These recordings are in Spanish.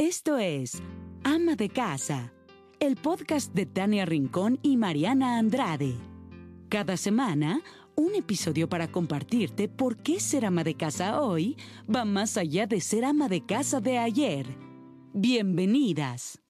Esto es Ama de Casa, el podcast de Tania Rincón y Mariana Andrade. Cada semana, un episodio para compartirte por qué ser ama de casa hoy va más allá de ser ama de casa de ayer. Bienvenidas.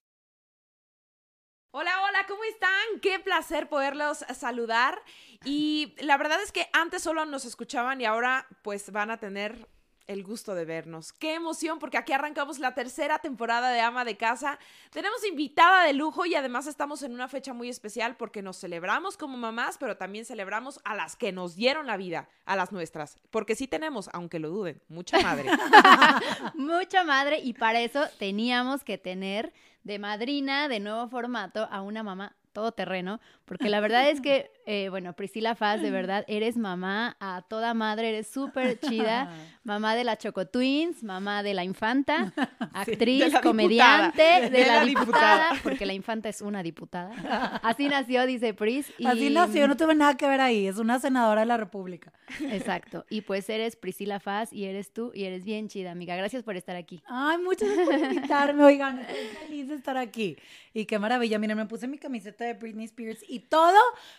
Hola, hola, ¿cómo están? Qué placer poderlos saludar. Y la verdad es que antes solo nos escuchaban y ahora pues van a tener el gusto de vernos. Qué emoción porque aquí arrancamos la tercera temporada de Ama de Casa. Tenemos invitada de lujo y además estamos en una fecha muy especial porque nos celebramos como mamás, pero también celebramos a las que nos dieron la vida, a las nuestras. Porque sí tenemos, aunque lo duden, mucha madre. mucha madre y para eso teníamos que tener de madrina de nuevo formato a una mamá todo terreno, porque la verdad es que, eh, bueno, Priscila Faz, de verdad, eres mamá a toda madre, eres súper chida, mamá de la Choco Twins, mamá de la infanta, actriz, comediante, de, la, diputada, porque la infanta es una diputada. Así nació, dice Pris. Y... Así nació, no tuve nada que ver ahí, es una senadora de la República. Exacto, y pues eres Priscila Faz y eres tú y eres bien chida, amiga. Gracias por estar aquí. Ay, muchas gracias por invitarme, oigan, estoy feliz de estar aquí. Y qué maravilla, miren, me puse mi camiseta de Britney Spears y todo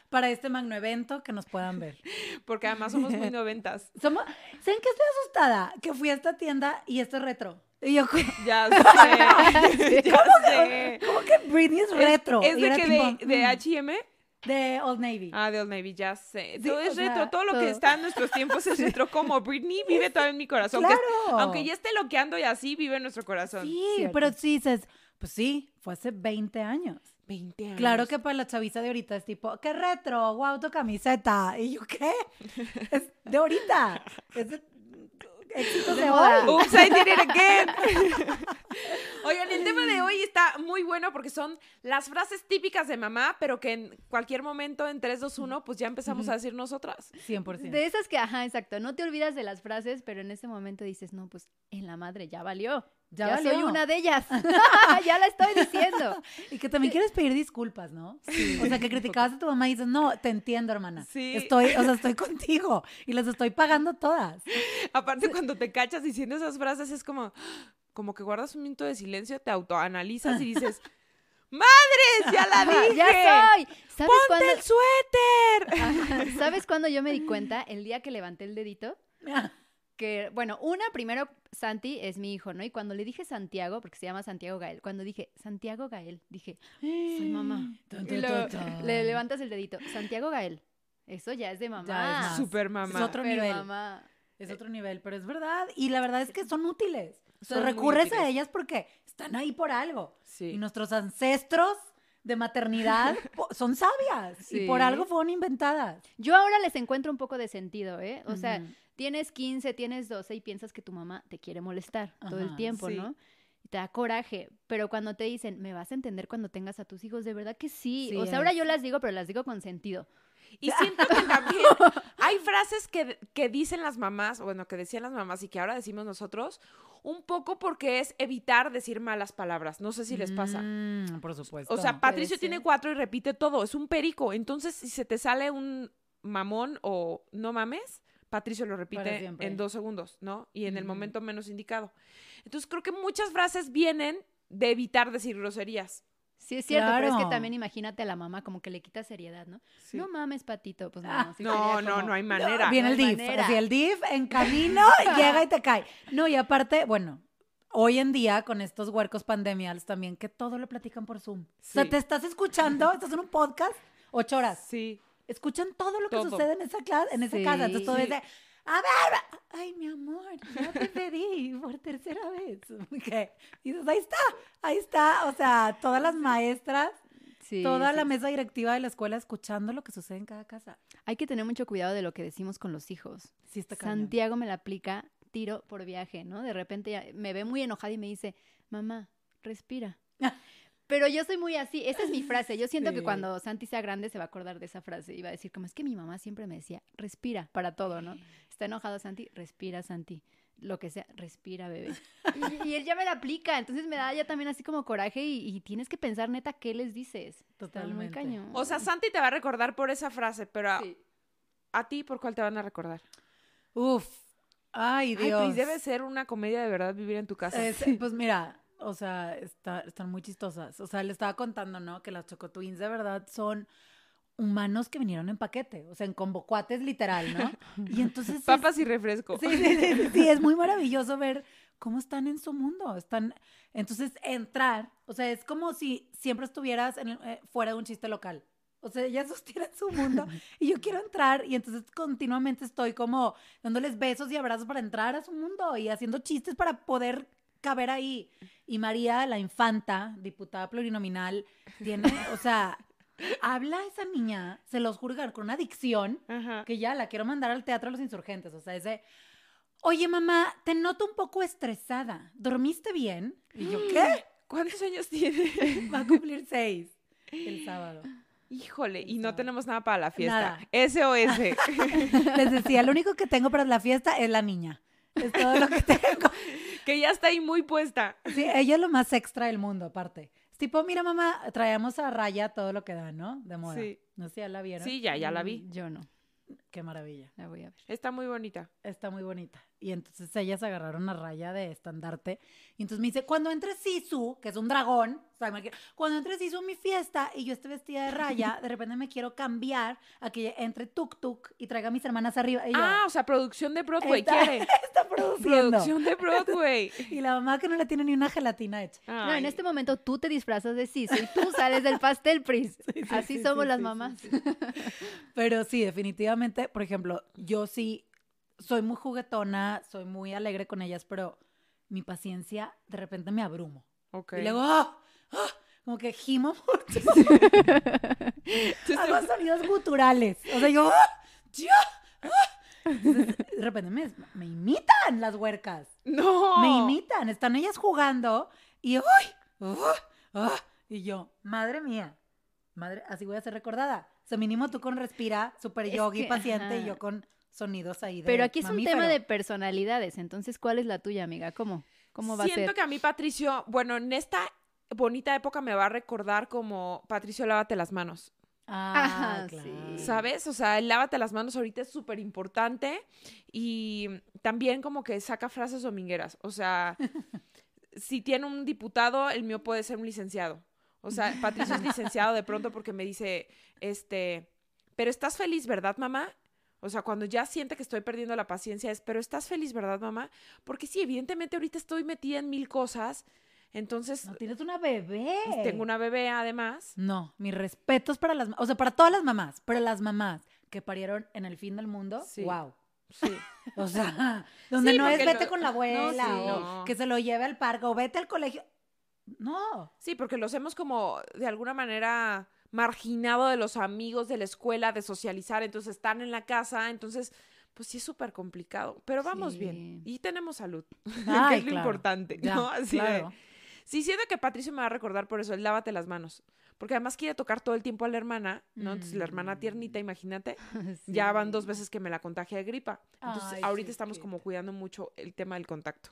para este magno evento que nos puedan ver. Porque además somos muy noventas. Somos, ¿Saben qué estoy asustada? Que fui a esta tienda y esto es retro. Y yo, ya sé. ¿Cómo, Que, ¿Cómo, que Britney es retro? ¿Es, de que de, H&M? De Old Navy. Ah, de Old Navy, ya sé. todo es retro. todo lo que está en nuestros tiempos es retro. Como Britney vive todavía en mi corazón. Claro. aunque ya esté loqueando y así, vive en nuestro corazón. Sí, pero sí dices, pues sí, fue hace 20 años. 20 años. Claro que para la chaviza de ahorita es tipo, qué retro, wow, tu camiseta. Y yo, ¿qué? Es de ahorita. Es de éxitos de hoy. Oops, I did it again. Oigan, el tema de hoy está muy bueno porque son las frases típicas de mamá, pero que en cualquier momento en 3, 2, 1, pues ya empezamos a decir nosotras. 100%. De esas que, ajá, exacto, no te olvidas de las frases, pero en ese momento dices, no, pues en la madre ya valió. Ya, soy una de ellas. ya la estoy diciendo. y que también quieres pedir disculpas, ¿no? O sea, que criticabas a tu mamá y dices, no, te entiendo, hermana. Sí. Estoy, o sea, estoy contigo y las estoy pagando todas. Aparte, cuando te cachas diciendo esas frases, es como, como que guardas un minuto de silencio, te autoanalizas y dices, ¡Madres! ¡Ya la dije! ¡Ya soy! ¿Sabes ¡Ponte el suéter! ¿Sabes cuándo yo me di cuenta? El día que levanté el dedito. Que, bueno, una, primero, Santi es mi hijo, ¿no? Y cuando le dije Santiago, porque se llama Santiago Gael, cuando dije Santiago Gael, dije, soy mamá. y le levantas el dedito, Santiago Gael. Eso ya es de mamá. es Super mamá. Es otro nivel. Es otro nivel, pero es verdad. Y la verdad es que son útiles. O recurres a ellas porque están ahí por algo. Y nuestros ancestros de maternidad son sabias y por algo fueron inventadas. Yo ahora les encuentro un poco de sentido, ¿eh? O sea, tienes 15, tienes 12 y piensas que tu mamá te quiere molestar todo el tiempo, ¿no? Y te da coraje, pero cuando te dicen, me vas a entender cuando tengas a tus hijos, de verdad que sí. o sea, ahora yo las digo, pero las digo con sentido. Y siento que también hay frases que, que, dicen las mamás, bueno, que decían las mamás y que ahora decimos nosotros, un poco porque es evitar decir malas palabras. No sé si les pasa. Mm, por supuesto. O sea, Patricio tiene cuatro y repite todo, es un perico. Entonces, si se te sale un mamón o no mames, Patricio lo repite en dos segundos, ¿no? Y en el momento menos indicado. Entonces creo que muchas frases vienen de evitar decir groserías. Sí, es cierto, pero es que también imagínate a la mamá como que le quita seriedad, ¿no? No mames, patito. Pues no, ah, no, no, no hay manera. Viene el DIF. Así el DIF en camino llega y te cae. No, y aparte, bueno, hoy en día con estos huercos pandemiales también, que todo lo platican por Zoom. O sea, te estás escuchando, estás en un podcast, ocho horas. Sí escuchan todo lo que sucede en esa clase, en esa casa. Entonces todo es de, a ver, ay, mi amor, ya te pedí por tercera vez. Y dices, ahí está, ahí está. O sea, todas las maestras, toda la mesa directiva de la escuela escuchando lo que sucede en cada casa. Hay que tener mucho cuidado de lo que decimos con los hijos. Sí, está Santiago me la aplica tiro por viaje, ¿no? De repente me ve muy enojada y me dice, mamá, respira. Pero yo soy muy así, esa es mi frase. Yo siento que cuando Santi sea grande se va a acordar de esa frase y va a decir, como es que mi mamá siempre me decía, respira para todo, ¿no? Está enojado Santi, respira Santi. Lo que sea, respira, bebé. Y, él ya me la aplica, entonces me da ya también así como coraje y, tienes que pensar neta qué les dices. Totalmente. cañón. O sea, Santi te va a recordar por esa frase, pero a, ti, ¿por cuál te van a recordar? Uf, ay Dios. Ay, pues debe ser una comedia de verdad vivir en tu casa. pues mira, o sea, está, están muy chistosas. O sea, le estaba contando, ¿no? Que las Choco Twins de verdad son humanos que vinieron en paquete, o sea, en convocuates literal, ¿no? Y entonces... Papas y refresco. Sí, sí, sí, sí, es muy maravilloso ver cómo están en su mundo. Están, entonces, entrar, o sea, es como si siempre estuvieras en eh, fuera de un chiste local. O sea, ellas sostienen su mundo y yo quiero entrar y entonces continuamente estoy como dándoles besos y abrazos para entrar a su mundo y haciendo chistes para poder caber ahí. Y María, la infanta, diputada plurinominal, tiene, o sea, habla esa niña, se los juro, con una adicción que ya la quiero mandar al teatro a los insurgentes. O sea, ese, oye mamá, te noto un poco estresada. ¿Dormiste bien? Y yo, ¿qué? ¿Cuántos años tiene? Va a cumplir seis el sábado. Híjole, y no tenemos nada para la fiesta. Nada. SOS. Les decía, lo único que tengo para la fiesta es la niña. Es todo lo que tengo. que ya está ahí muy puesta. Sí, ella es lo más extra del mundo, aparte. Es tipo, mira, mamá, traemos a raya todo lo que da, ¿no? De moda. Sí. No sé si ya la vieron. Sí, ya, ya la vi. Mm, yo no. Qué maravilla. La voy a ver. Está muy bonita. Está muy bonita. Y entonces ellas agarraron a raya de estandarte. Y entonces me dice, cuando entre Sisu, que es un dragón, o sea, cuando entre Sisu a mi fiesta y yo esté vestida de raya, de repente me quiero cambiar a que entre Tuk Tuk y traiga a mis hermanas arriba. ah, o sea, producción de Broadway, quiere. Está produciendo. Producción de Broadway. y la mamá que no le tiene ni una gelatina hecha. No, en este momento tú te disfrazas de Sisu y tú sales del pastel, Pris. Así somos las mamás. Pero sí, definitivamente, por ejemplo, yo sí soy muy juguetona, soy muy alegre con ellas, pero mi paciencia de repente me abrumo. Y luego, ¡ah! ¡Ah! como que gimo mucho. Hago sonidos guturales. O sea, yo, ¡ah! de repente me, me, imitan las huercas. No. Me imitan. Están ellas jugando y ¡ay! ¡Ah! Y yo, madre mía. Madre, así voy a ser recordada. O sea, mínimo tú con respira, super yogi, paciente, y yo con sonidos ahí de Pero aquí es un tema de personalidades, entonces, ¿cuál es la tuya, amiga? ¿Cómo? ¿Cómo va a ser? Siento que a mí, Patricio, bueno, en esta bonita época me va a recordar como, Patricio, lávate las manos. Ah, claro. ¿Sabes? O sea, el lávate las manos ahorita es súper importante y también como que saca frases domingueras. O sea, si tiene un diputado, el mío puede ser un licenciado. O sea, Patricio es licenciado de pronto porque me dice, este, pero estás feliz, ¿verdad, mamá? O sea, cuando ya siente que estoy perdiendo la paciencia es, pero estás feliz, ¿verdad, mamá? Porque sí, evidentemente ahorita estoy metida en mil cosas. Entonces. No, tienes una bebé. Pues, tengo una bebé además. No, mis respetos para las. O sea, para todas las mamás, pero las mamás que parieron en el fin del mundo, sí. wow. Sí. o sea, donde no es vete con la abuela o que se lo lleve al parque o vete al colegio. No. Sí, porque los hemos como de alguna manera marginado de los amigos de la escuela, de socializar, entonces están en la casa, entonces pues sí es súper complicado, pero vamos bien y tenemos salud, que es lo importante, ¿no? Así claro. Sí, siento que Patricio me va a recordar por eso, el lávate las manos. Porque además quiere tocar todo el tiempo a la hermana, ¿no? Entonces la hermana mm. tiernita, imagínate, ya van dos veces que me la contagia de gripa. Entonces ahorita estamos como cuidando mucho el tema del contacto.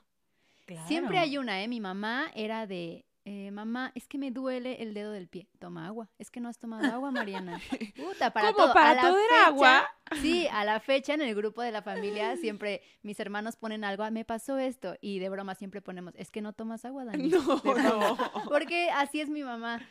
Siempre hay una, ¿eh? Mi mamá era de, eh, mamá, es que me duele el dedo del pie. Toma agua. Es que no has tomado agua, Mariana. Puta, para ¿Cómo, todo. para todo era agua? Sí, a la fecha en el grupo de la familia siempre mis hermanos ponen algo, ah, me pasó esto. Y de broma siempre ponemos, es que no tomas agua, Dani. No, no. Porque así es mi mamá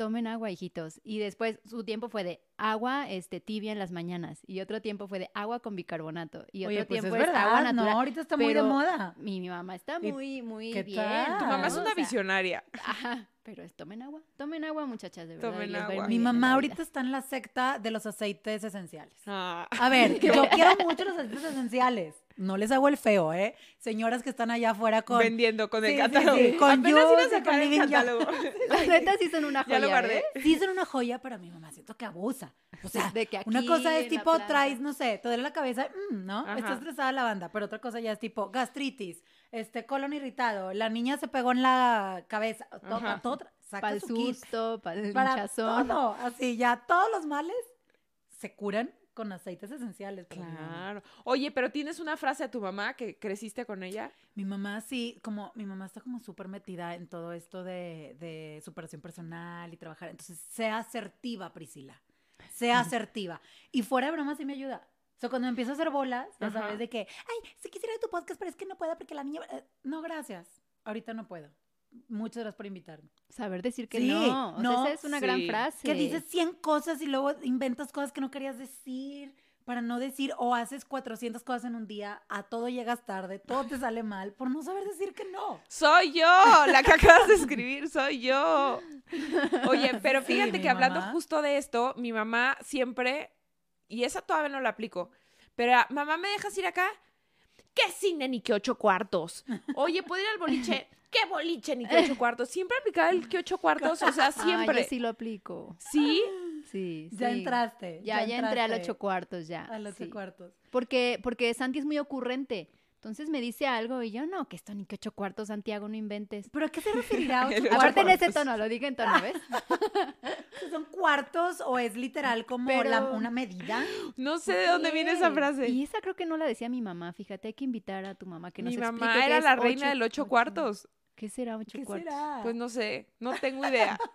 tomen agua, hijitos. Y después su tiempo fue de agua este, tibia en las mañanas. Y otro tiempo fue de agua con bicarbonato. Y otro pues tiempo es, agua natural. No, ahorita está muy de moda. Mi, mi mamá está muy, muy ¿Qué bien. Tal? Tu mamá es una visionaria. Ajá. Pero es tomen agua. Tomen agua, muchachas, de verdad. Tomen agua. Mi mamá ahorita está en la secta de los aceites esenciales. Ah. A ver, yo quiero mucho los aceites esenciales. No les hago el feo, ¿eh? Señoras que están allá afuera con... Vendiendo con el catálogo. Sí, sí, con Apenas iba a sacar el catálogo. Las netas sí son una joya, Ya lo guardé. ¿eh? Sí son una joya para mi mamá. Siento que abusa. O sea, de que aquí una cosa es tipo, traes, no sé, te duele la cabeza, mm, ¿no? Ajá. Está estresada la banda. Pero otra cosa ya es tipo, gastritis, este, colon irritado, la niña se pegó en la cabeza. Todo, todo, para el susto, para el para hinchazón. todo, así ya todos los males se curan con aceites esenciales. Claro. Oye, pero tienes una frase de tu mamá que creciste con ella. Mi mamá sí, como mi mamá está como súper metida en todo esto de, de superación personal y trabajar. Entonces, sea asertiva, Priscila. Sea asertiva. Y fuera de broma sí me ayuda. O sea, cuando empiezo a hacer bolas, ya sabes de que, ay, si quisiera tu podcast, pero es que no puedo porque la niña... Eh, no, gracias. Ahorita no puedo. Muchas gracias por invitarme. Saber decir que Sí, no. O sea, no, esa es una gran frase. Que dices 100 cosas y luego inventas cosas que no querías decir para no decir o haces 400 cosas en un día, a todo llegas tarde, todo te sale mal por no saber decir que no. Soy yo, la que acabas de escribir, soy yo. Oye, pero fíjate que hablando mamá. justo de esto, mi mamá siempre, y esa todavía no la aplico, pero mamá, ¿me dejas ir acá? ¿Qué cine ni qué ocho cuartos? Oye, ¿puedo ir al boliche? ¿Qué boliche ni qué ocho cuartos? Siempre aplicaba el qué ocho cuartos, o sea, Ah, siempre. yo sí lo aplico. ¿Sí? Sí, Ya sí. entraste. Ya, ya entré al ocho cuartos, ya. A los sí. ocho cuartos. Porque, porque Santi es muy ocurrente. Entonces me dice algo y yo, no, que esto ni que ocho cuartos, Santiago, no inventes. ¿Pero a qué se referirá? ocho Aparte en ese cuartos. tono, lo digo en tono, ¿ves? cuartos? ¿Son cuartos o es literal como Pero- la- una medida? No sé de dónde viene esa frase. Y esa creo que no la decía mi mamá, fíjate, hay que invitar a tu mamá que nos Mi explique mamá qué era es la reina ocho- del ocho cuartos. ¿Qué será ocho ¿Qué cuartos? será? Pues no sé, no tengo idea.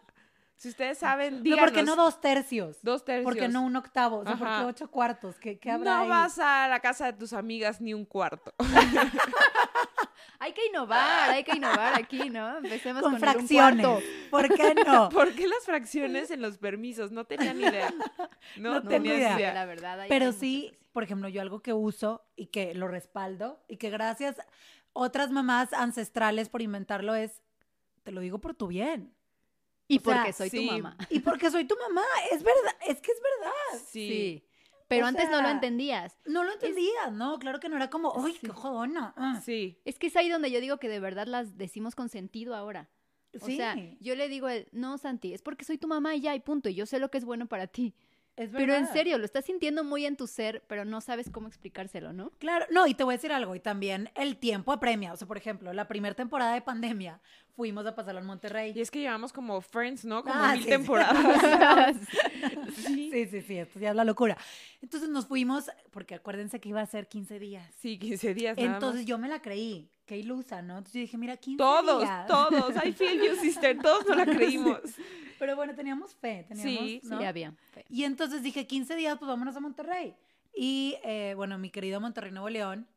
Si ustedes saben, no, díganos. ¿por qué no dos tercios? Dos tercios. ¿Por qué no un octavo? O sea, ¿por Ajá. qué ocho cuartos? ¿Qué, qué habrá No ahí? vas a la casa de tus amigas ni un cuarto. Hay que innovar, hay que innovar aquí, ¿no? Empecemos con con, el un fracciones. cuarto. ¿Por qué no? ¿Por qué las fracciones en los permisos? No tenía ni idea. No, No tenía idea. idea. La verdad, hay- Pero sí, por ejemplo, yo algo que uso y que lo respaldo y que gracias otras mamás ancestrales por inventarlo es, te lo digo por tu bien. Y o sea, porque soy sí. tu mamá. Y porque soy tu mamá, es verdad, es que es verdad. Sí. Sí. Pero O antes no lo entendías. No lo entendía, no, claro que no era como, ¡ay, Sí. qué jodona! ah". Sí. Es que es ahí donde yo digo que de verdad las decimos con sentido ahora. O Sí, sea, yo le digo no, Santi, es porque soy tu mamá y ya, y punto. Y yo sé lo que es bueno para ti. Es Pero en serio, lo estás sintiendo muy en tu ser, pero no sabes cómo explicárselo, ¿no? Claro, no, y te voy a decir algo, y también el tiempo apremia. O sea, por ejemplo, la primera temporada de pandemia fuimos a pasarlo en Monterrey. Y es que llevamos como Friends, ¿no? Como Ah, mil sí, sí. temporadas. Sí, sí, sí, esto ya es la locura. Entonces nos fuimos, porque acuérdense que iba a ser 15 días. Sí, 15 días nada Entonces más. yo me la creí, qué ilusa, ¿no? Entonces yo dije, mira, 15 Todos, días. todos. I feel you, sister. Todos no la creímos. Pero bueno, teníamos fe, teníamos, Sí, ¿no? Sí, había. fe. Y entonces dije, 15 días, pues vámonos a Monterrey. Y eh, bueno, mi querido Monterrey Nuevo León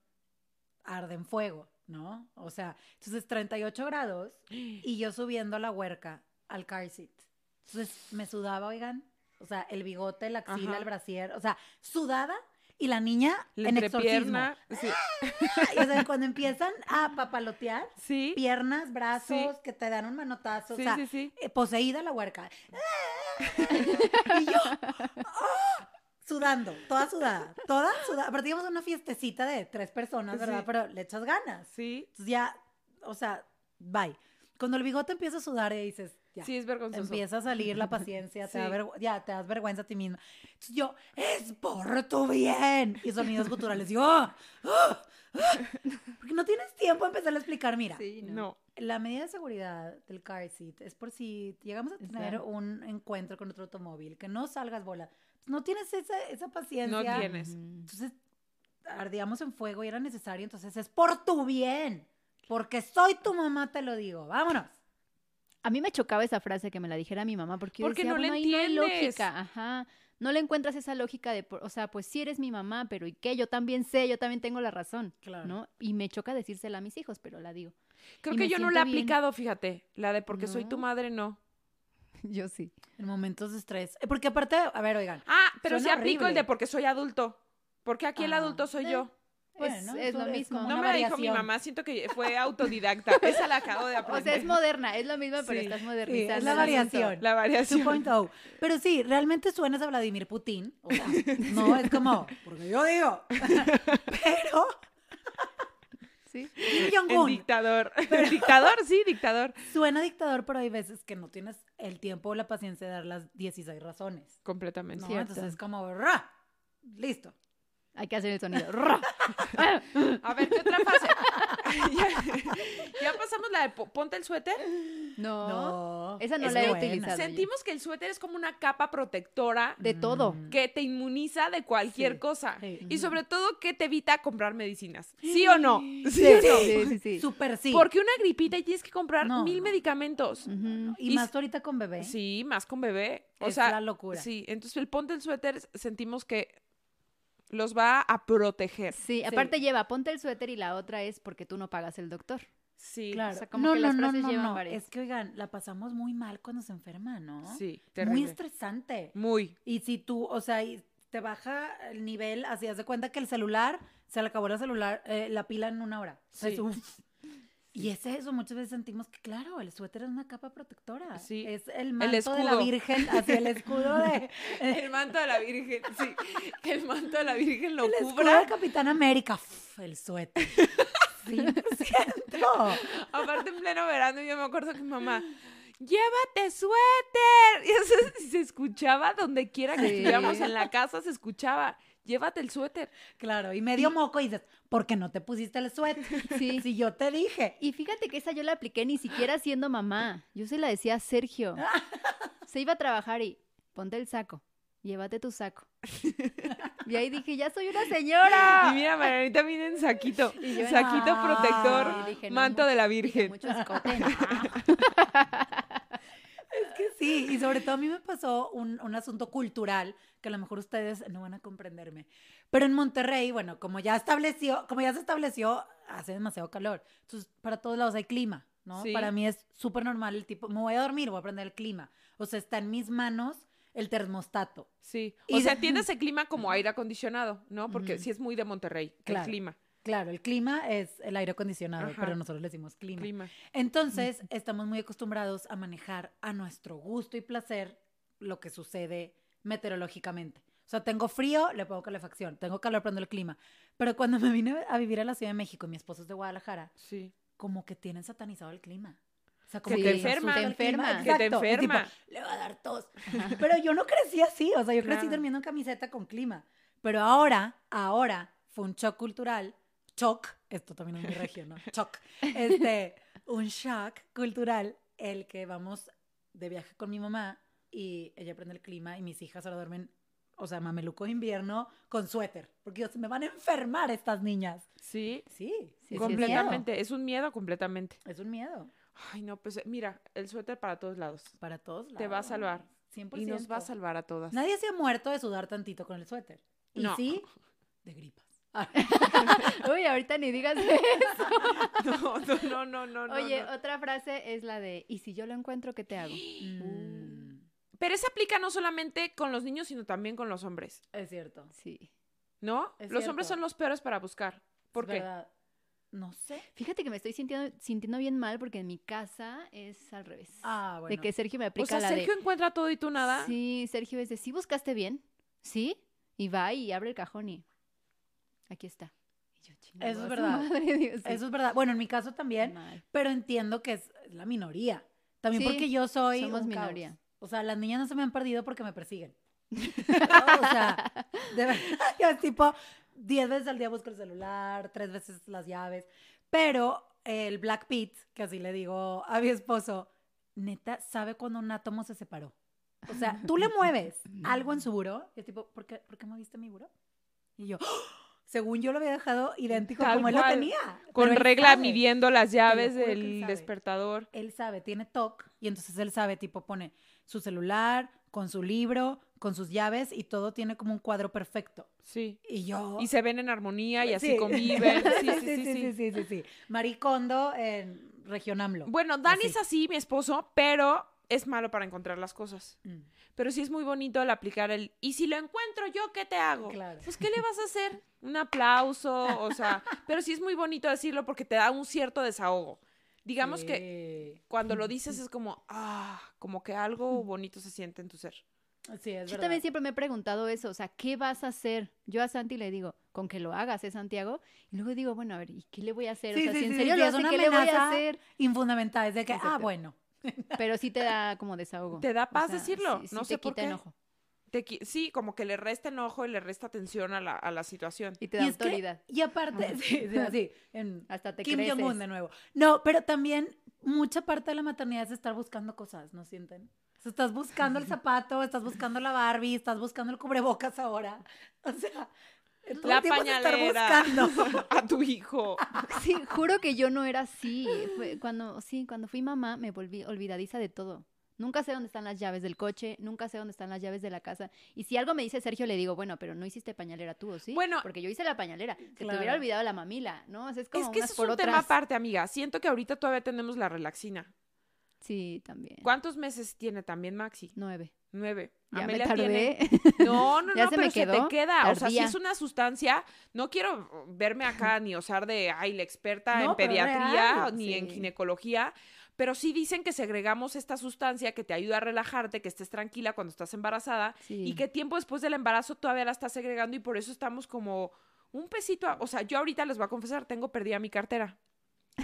arde en fuego, ¿no? O sea, entonces 38 grados y yo subiendo a la huerca al car seat. Entonces me sudaba, oigan, o sea, el bigote, la axila, Ajá. el brasier, o sea, sudada y la niña La en exorcismo. Sí. Y, o sea, cuando empiezan a papalotear, Sí. piernas, brazos, Sí. que te dan un manotazo, Sí, o sea, sí, sí. eh, poseída la huerca. y yo. Sudando, toda sudada, toda sudada. Aparte íbamos a una fiestecita de tres personas, ¿verdad? Sí. Pero le echas ganas. Sí. Entonces ya, o sea, bye. Cuando el bigote empieza a sudar y dices, ya. Sí, es vergonzoso. Empieza a salir la paciencia, te da Sí. vergü- ya te das vergüenza a ti misma. Entonces yo, es por tu bien. Y sonidos guturales. Yo, "Ah, ah, ah". porque no tienes tiempo a empezar a explicar. Mira, Sí, no. No. la medida de seguridad del car seat es por si llegamos a tener Exacto. un encuentro con otro automóvil, que no salgas bola. No tienes esa, esa paciencia. No tienes. Entonces, ardíamos en fuego y era necesario. Entonces, es por tu bien. Porque soy tu mamá, te lo digo. Vámonos. A mí me chocaba esa frase que me la dijera mi mamá porque, yo Porque decía, no le ahí no hay entiendes. lógica, ajá. No le encuentras esa lógica de, por- o sea, pues sí eres mi mamá, pero ¿y qué? Yo también sé, yo también tengo la razón, Claro. ¿no? Y me choca decírsela a mis hijos, pero la digo. Creo Y que yo no la he aplicado, fíjate. La de porque soy tu madre, no. Yo sí. En momentos de estrés. Eh, Porque aparte, a ver, oigan. Ah, pero sí aplico el de porque soy adulto. Porque aquí el Ah, adulto soy eh, yo. Bueno, es lo mismo. No me la dijo mi variación. mamá, siento que fue autodidacta. Esa la acabo de O aprender. sea, es moderna, es lo mismo, pero Sí. estás Sí, modernizando. es la el variación. La variación. 2.0. Pero sí, realmente suenas a Vladimir Putin. O sea, no es como, porque yo digo. Pero, Sí. Kim Jong-un dictador. El dictador, sí, dictador. suena dictador, pero hay veces que no tienes el tiempo o la paciencia de dar las 16 razones. Completamente. ¿no? Cierto. Entonces es como, ¡ra! Listo. Hay que hacer el sonido. A ver, ¿qué otra fase? ya, ya pasamos la de po- ponte el suéter. No. No. Esa no es la he utilizado. yo. Sentimos que el suéter es como una capa protectora De todo. Mm. que te inmuniza de cualquier Sí, cosa. sí. Y sobre todo que te evita comprar medicinas. ¿Sí o no? Sí, ¿Sí o no? Sí, sí, sí. Súper sí. Porque una gripita y tienes que comprar No, mil no. medicamentos. Y y más ahorita con bebé. Sí, más con bebé. O es sea, la locura. sí. Entonces el ponte el suéter sentimos que los va a proteger. Sí, aparte lleva, ponte el suéter y la otra es porque tú no pagas el doctor. Sí. Claro. O sea, como no, que no, las no, frases no, llevan no. varias. Es que, oigan, la pasamos muy mal cuando se enferma, ¿no? Sí, Muy terrible. estresante. Muy. Y si tú, o sea, y te baja el nivel, así haz de cuenta que el celular, se le acabó la celular, eh, la pila en una hora. O sea, Sí. es uf. Y es eso, muchas veces sentimos que, claro, el suéter es una capa protectora. Sí. Es el manto de la. Virgen, así el escudo de... El manto de la Virgen, sí. Que el manto de la Virgen lo el cubra. del Capitán América. El suéter. 100%. Aparte, en pleno verano, yo me acuerdo que mi mamá, llévate suéter. Y eso se escuchaba donde quiera que Sí. estuviéramos en la casa, se escuchaba, llévate el suéter. Claro, y medio moco y dices, ¿por qué no te pusiste el suéter? Sí. Si yo te dije. Y fíjate que esa yo la apliqué ni siquiera siendo mamá. Yo se la decía a Sergio. Se iba a trabajar y ponte el saco, llévate tu saco. Y ahí dije, ya soy una Y señora. mira, Marianita viene en saquito. Y yo saquito Ah. protector, Y dije, no, manto mucho- de la dije, Virgen. mucho escote, no. Que sí, y sobre todo a mí me pasó un, un asunto cultural que a lo mejor ustedes no van a comprenderme. Pero en Monterrey, bueno, como ya estableció, como ya se estableció, hace demasiado calor. Entonces, para todos lados hay clima, ¿no? Sí. Para mí es súper normal el tipo, me voy a dormir, voy a prender el clima. O sea, está en mis manos el termostato. Sí. Y O sea, de- tienes el clima como aire acondicionado, ¿no? Porque sí es muy de Monterrey, Claro. el clima. Claro, el clima es el aire acondicionado, Ajá. pero nosotros le decimos clima. clima. Entonces, estamos muy acostumbrados a manejar a nuestro gusto y placer lo que sucede meteorológicamente. O sea, tengo frío, le pongo calefacción, tengo calor, prendo el clima. Pero cuando me vine a vivir a la Ciudad de México y mi esposo es de Guadalajara, Sí. como que tienen satanizado el clima. O sea, Que como te les enferma. Te enferma. Que te Exacto. Tipo, enferma. le va a dar tos. Pero yo no crecí así, o sea, yo crecí Claro. durmiendo en camiseta con clima. Pero ahora, ahora, fue un shock cultural, shock, esto también es mi región, ¿no? Shock. Este, un shock cultural, el que vamos de viaje con mi mamá y ella prende el clima y mis hijas ahora duermen, o sea, mameluco de invierno con suéter, porque yo, me van a enfermar estas niñas. Sí. Sí, sí, sí es completamente. Es un miedo completamente. Es un miedo Ay, no, pues mira, el suéter para todos lados. para todos lados. Te va a salvar. 100%. Y nos va a salvar a todas. Nadie se ha muerto de sudar tantito con el suéter. Y No. sí, de gripas. Uy, ahorita ni digas eso. No, no, no, no, Oye, no. otra frase es la de, ¿y si yo lo encuentro, qué te hago? Mm, Pero esa aplica no solamente con los niños, sino también con los hombres, es cierto. Sí. ¿no? Es los hombres son los peores para buscar. ¿Por Es qué? verdad. No sé. Fíjate que me estoy sintiendo, sintiendo bien mal porque en mi casa es al revés. Ah, bueno. De que Sergio me O aplica sea, la Sergio de... encuentra todo y tú nada. Sí, Sergio es de, ¿sí buscaste bien? ¿Sí? Y va y abre el cajón y aquí está. Y yo, "Chingada Eso es verdad. madre, Dios, sí. Eso es verdad. Bueno, en mi caso también, Mal. pero entiendo que es la minoría. También Sí, porque yo soy somos un caos. minoría. O sea, las niñas no se me han perdido porque me persiguen. o sea, de verdad, yo es tipo, 10 veces al día busco el celular, tres veces las llaves. Pero el Black Pete, que así le digo a mi esposo, neta, sabe cuando un átomo se separó. O sea, tú le mueves algo en su buró y es tipo, ¿por qué, ¿por qué moviste mi buró? Y yo, ¡oh! Según yo lo había dejado idéntico Tal como él lo tenía. Con regla sabe. midiendo las llaves del despertador. Él sabe, tiene TOC y entonces él sabe, tipo, pone su celular con su libro, con sus llaves y todo tiene como un cuadro perfecto. Sí. Y yo... Y se ven en armonía y así Sí. conviven. Sí, sí, sí, sí. sí, sí, sí, sí. Maricondo en Región AMLO. Bueno, Dani Así. es así, mi esposo, pero es malo para encontrar las cosas. Mm. Pero sí es muy bonito el aplicar el, ¿y si lo encuentro yo, qué te hago? Claro. Pues, ¿qué le vas a hacer? Un aplauso, o sea, pero sí es muy bonito decirlo porque te da un cierto desahogo. Digamos que cuando lo dices es como, ah, como que algo bonito se siente en tu ser. Sí, es Yo verdad. también siempre me he preguntado eso, o sea, ¿qué vas a hacer? Yo a Santi le digo, con que lo hagas, ¿eh, Santiago? Y luego digo, bueno, a ver, ¿y qué le voy a hacer? Sí, o sea, sí, si en sí, serio sí, lo es hace, ¿qué le voy a hacer? Infundamental, es de que, ah, bueno. Pero sí te da como desahogo. Te da O paz sea, decirlo, sí- sí no te sé por quita qué. enojo Te qui- sí, como que le resta enojo y le resta atención a la, a la situación. y te Y da que- autoridad. Y aparte, sí, sí, así, en Hasta te Kim. Jong-un de nuevo. No, pero también mucha parte de la maternidad es estar buscando cosas, ¿no sienten? O sea, estás buscando el zapato, estás buscando la Barbie, estás buscando el cubrebocas ahora. O sea, todo La el tiempo es estar pañalera buscando. a tu hijo. Sí, juro que yo no era así. Fue cuando, sí, cuando fui mamá me volví olvidadiza de todo. Nunca sé dónde están las llaves del coche, nunca sé dónde están las llaves de la casa. Y si algo me dice Sergio, le digo, bueno, pero no hiciste pañalera tú, ¿o sí? Bueno. Porque yo hice la pañalera. Se te Claro. hubiera olvidado la mamila, ¿no? O sea, es como Es que unas eso es por un otras. tema aparte, amiga. Siento que ahorita todavía tenemos la relaxina. Sí, también. ¿Cuántos meses tiene también Maxi? Nueve. Nueve. Ya Amelia me tiene- tardé. No, no, Ya no, se pero me se te queda. O sea, si es una sustancia, no quiero verme acá ni osar de, ay, la experta No, en pediatría real, ni en ginecología, pero sí dicen que segregamos esta sustancia que te ayuda a relajarte, que estés tranquila cuando estás embarazada Sí. y que tiempo después del embarazo todavía la estás segregando y por eso estamos como un pesito, a- o sea, yo ahorita les voy a confesar, tengo perdida mi cartera.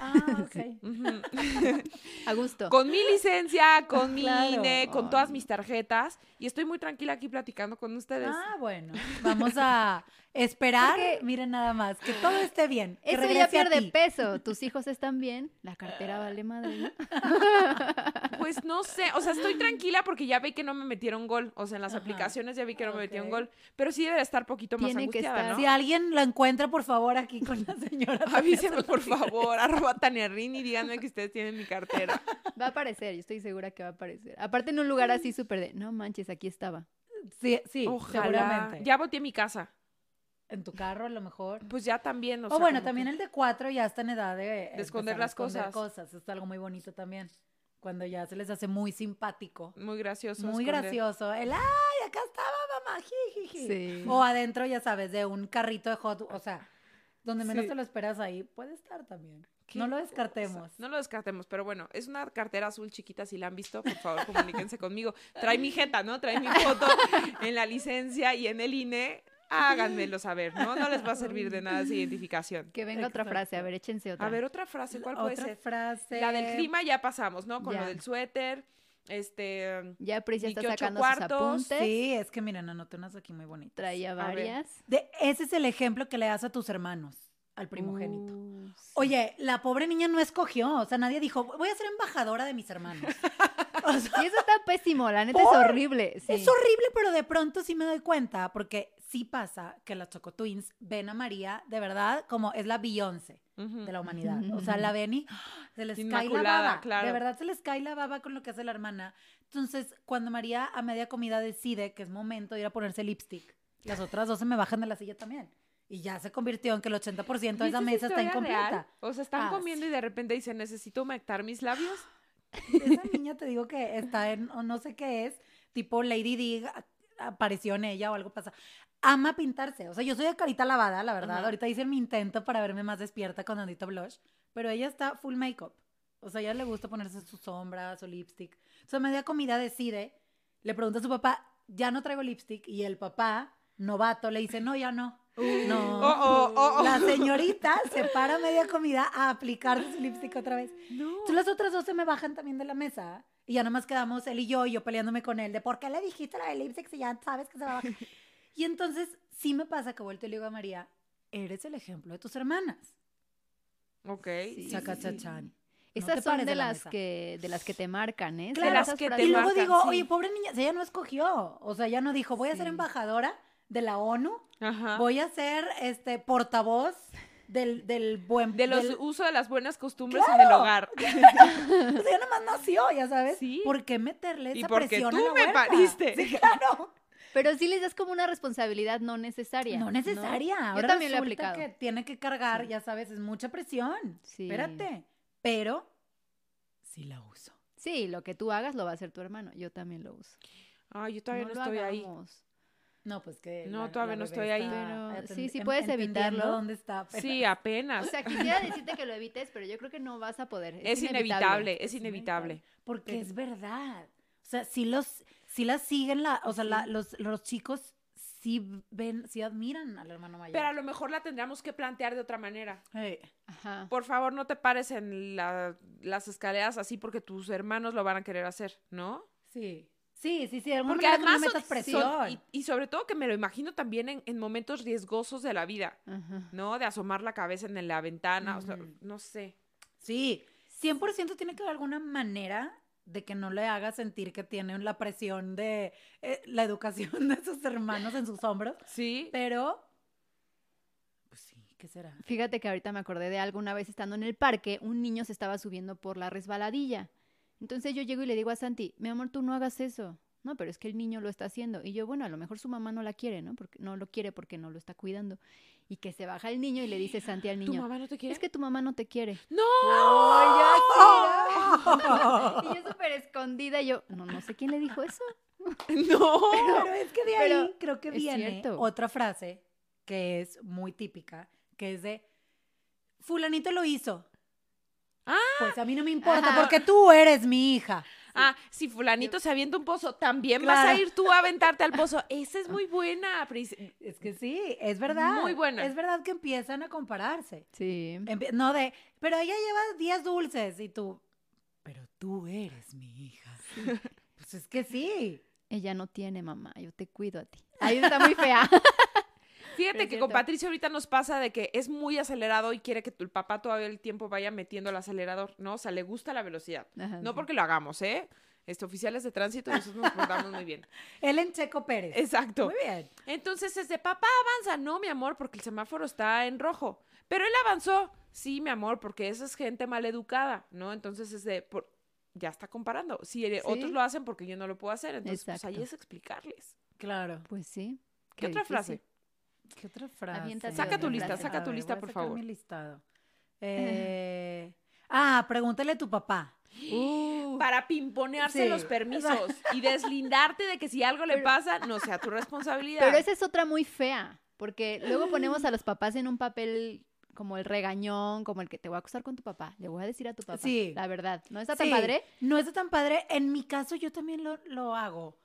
Ah, ok. A gusto. con mi licencia, con mi Claro. INE, con Ay, todas mis tarjetas y estoy muy tranquila aquí platicando con ustedes. Ah, bueno. Vamos a esperar, Porque- miren nada más, que todo esté bien. que Eso ya pierde peso. Tus hijos están bien, la cartera vale madre. Pues no sé, o sea, estoy tranquila porque ya vi que no me metieron gol, o sea, en las Ajá. aplicaciones ya vi que no me metieron gol, pero sí debe estar poquito más Tiene que angustiada, estar. ¿no? Si alguien lo encuentra, por favor, aquí con la señora. Avísenme, por favor, arroba Tania Rin y díganme que ustedes tienen mi cartera. Va a aparecer, yo estoy segura que va a aparecer. Aparte en un lugar así súper de, no manches, aquí estaba. Sí, sí, Ojalá. seguramente. Ya boté mi casa. En tu carro, a lo mejor. Pues ya también, o, O, sea, bueno, también que- el de cuatro ya está en edad de, esconder las esconder cosas. Eso es algo muy bonito también. Cuando ya se les hace muy simpático. Muy gracioso. Muy esconder. gracioso. El, ay, acá estaba mamá. jijiji". Sí. O adentro, ya sabes, de un carrito de hot, o sea, donde menos Sí. te lo esperas ahí, puede estar también. No lo cosa. descartemos. No lo descartemos, pero bueno, es una cartera azul chiquita, si la han visto, por favor, comuníquense conmigo. Trae mi jeta, ¿no? Trae mi foto en la licencia y en el INE. Háganmelo saber, ¿no? No les va a servir de nada esa identificación. Que venga otra frase, a ver, échense otra. A ver, otra frase, ¿cuál puede Otra ser? frase. La del clima ya pasamos, ¿no? Con Ya. lo del suéter, este... ya Pris ya está 28 sacando cuartos, sus apuntes. Sí, es que miren, anoté unas aquí muy bonitas. Traía varias. De, ese es el ejemplo que le das a tus hermanos, al primogénito. Uh, sí. Oye, la pobre niña no escogió, o sea, nadie dijo, voy a ser embajadora de mis hermanos. O sea, Y eso está pésimo, la neta ¿Por? es horrible. sí. Es horrible, pero de pronto sí me doy cuenta, porque sí pasa que las Choco Twins ven a María de verdad como es la Beyoncé de la humanidad. O sea, la ven y ¡ah! se les cae la Inmaculada, baba. claro. De verdad se les cae la baba con lo que hace la hermana. Entonces, cuando María a media comida decide que es momento de ir a ponerse lipstick, las otras dos se me bajan de la silla también. Y ya se convirtió en que el 80% de ¿Y esa esa es mesa está incompleta. real? O sea, están Ah, comiendo y de repente dicen, necesito humectar mis labios. Esa niña te digo que está en, o no sé qué es, tipo Lady Di apareció en ella o algo pasa. Ama pintarse. O sea, yo soy de carita lavada, la verdad. Ajá. Ahorita hice mi intento para verme más despierta con Andito Blush, pero ella está full makeup. O sea, a ella le gusta ponerse sus sombras o lipstick. O sea, media comida decide, le pregunta a su papá, ya no traigo lipstick, y el papá, novato, le dice, no, ya no. No. Oh, oh, oh. La señorita se para media comida a aplicarse su lipstick otra vez. No. Entonces las otras dos se me bajan también de la mesa y ya nada más quedamos él y yo y yo peleándome con él de por qué le dijiste la de lipstick si ya sabes que se va a bajar. y entonces sí me pasa que vuelto y le digo a María, eres el ejemplo de tus hermanas. Ok. Sí, Saca sí. No Esas te son de, de la las mesa. que de las que te marcan, ¿eh? Claro, Son las que te Y luego marcan, digo, sí. oye, pobre niña, ella no escogió. O sea, ella no dijo, voy a ser embajadora de la ONU, Ajá. voy a ser este portavoz del, del buen... De los del- uso de las buenas costumbres en el hogar. O sea, ella nomás nació, ya sabes. Sí. ¿Por qué meterle esa Y porque presión tú a la me huerta? pariste. Sí, claro. Pero sí les das como una responsabilidad no necesaria. No necesaria. Ahora Yo también lo he aplicado. que tiene que cargar, Sí. ya sabes, es mucha presión. Sí. Espérate. Pero sí la uso. Sí, lo que tú hagas lo va a hacer tu hermano. Yo también lo uso. Ay, yo todavía no, lo estoy ahí. No, pues que. No, todavía no estoy ahí. Pero sí, sí puedes evitarlo. dónde está. Sí, apenas. O sea, quisiera decirte que lo evites, pero yo creo que no vas a poder. es inevitable, es inevitable. Porque Pero- es verdad. O sea, si los, si las siguen la, o sea, la- los, los chicos sí ven, sí admiran al hermano mayor. Pero a lo mejor la tendríamos que plantear de otra manera. Ajá. Por favor, no te pares en la- las escaleras así porque tus hermanos lo van a querer hacer, ¿no? sí. Sí, sí, sí. de Porque no además metas son- presión. son- y, y sobre todo que me lo imagino también en, en momentos riesgosos de la vida, Ajá. ¿no? De asomar la cabeza en la ventana, o sea, no sé. Sí, 100% tiene que haber alguna manera de que no le haga sentir que tiene la presión de eh, la educación de sus hermanos en sus hombros, Sí. pero pues sí, ¿qué será? Fíjate que ahorita me acordé de algo. Una vez estando en el parque, un niño se estaba subiendo por la resbaladilla. Entonces yo llego y le digo a Santi, mi amor, tú no hagas eso. No, pero es que el niño lo está haciendo. Y yo, bueno, a lo mejor su mamá no la quiere, ¿no? Porque no lo quiere porque no lo está cuidando. Y que se baja el niño y le dice Santi al niño. ¿Tu mamá no te quiere? Es que tu mamá no te quiere. ¡No! y yo súper escondida, y yo, no, no sé quién le dijo eso. No. Pero es que de ahí Pero creo que viene otra frase que es muy típica, que es de fulanito lo hizo. Ah. Pues a mí no me importa Ajá. porque tú eres mi hija. Ah, si fulanito se avienta un pozo, también vas a ir tú a aventarte al pozo. Esa es muy buena. Pris- Es que sí, es verdad. Muy buena. Es verdad que empiezan a compararse. Sí. No de, pero ella lleva 10 dulces y tú, pero tú eres mi hija. Pues es que sí. Ella no tiene mamá, yo te cuido a ti. Ahí está muy fea. Fíjate es que con cierto. Patricia ahorita nos pasa de que es muy acelerado y quiere que tu el papá todavía el tiempo vaya metiendo el acelerador, ¿no? O sea, le gusta la velocidad. Ajá, No sí. porque lo hagamos, ¿eh? Este, oficiales de tránsito, nosotros nos portamos muy bien. Ellen Checo Pérez. Exacto. Muy bien. Entonces es de, papá, avanza. No, mi amor, porque el semáforo está en rojo. Pero él avanzó. Sí, mi amor, porque esa es gente mal educada, ¿no? Entonces es de, por- ya está comparando. Si eh, otros Sí. lo hacen porque yo no lo puedo hacer. Entonces, pues ahí Exacto. es explicarles. Claro. Pues sí. ¿Qué, otra frase? ¿Qué otra frase? Aviéntate Saca tu lista, frase. saca tu ver, lista, por favor. mi listado. Eh, ah, pregúntale a tu papá. Uh, Para pimponearse Sí. los permisos y deslindarte de que si algo le pasa, no sea tu responsabilidad. Pero esa es otra muy fea, porque luego ponemos a los papás en un papel como el regañón, como el que te voy a acusar con tu papá, le voy a decir a tu papá. Sí. La verdad, ¿no está tan Sí, padre? No está tan padre. En mi caso, yo también lo, lo hago.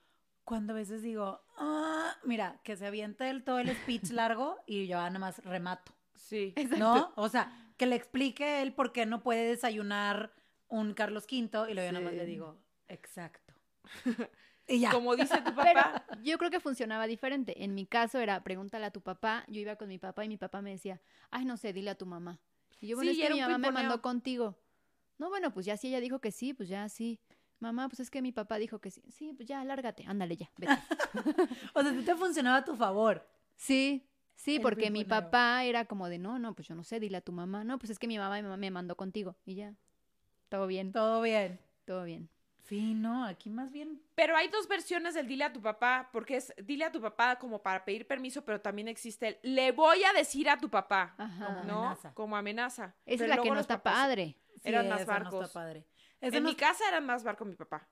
Cuando a veces digo, ah, mira, que se aviente el, todo el speech largo y yo nada más remato. Sí. ¿No? O sea, que le explique él por qué no puede desayunar un Carlos V y luego yo nada más le Sí. digo, exacto. y ya. Como dice tu Pero papá. yo creo que funcionaba diferente. En mi caso era, pregúntale a tu papá, yo iba con mi papá y mi papá me decía, ay, no sé, dile a tu mamá. Y yo, bueno, Sí, es que mi mamá me mandó contigo. No, bueno, pues ya si ella dijo que sí, pues ya sí. Mamá, pues es que mi papá dijo que sí. Sí, pues ya, lárgate, ándale ya, vete. O sea, te funcionaba a tu favor. Sí, sí, El porque mi papá era como de, no, no, pues yo no sé, dile a tu mamá. No, pues es que mi mamá, mi mamá me mandó contigo. Y ya, todo bien, Todo bien. todo bien. Sí, no, aquí más bien. Pero hay dos versiones del dile a tu papá, porque es dile a tu papá como para pedir permiso, pero también existe el le voy a decir a tu papá, Ajá. Como ¿no? amenaza. Como amenaza. Esa Pero es la que no está padre. Sí, Eran más eso no barcos. está padre. Eso En no mi casa eran más barco mi papá.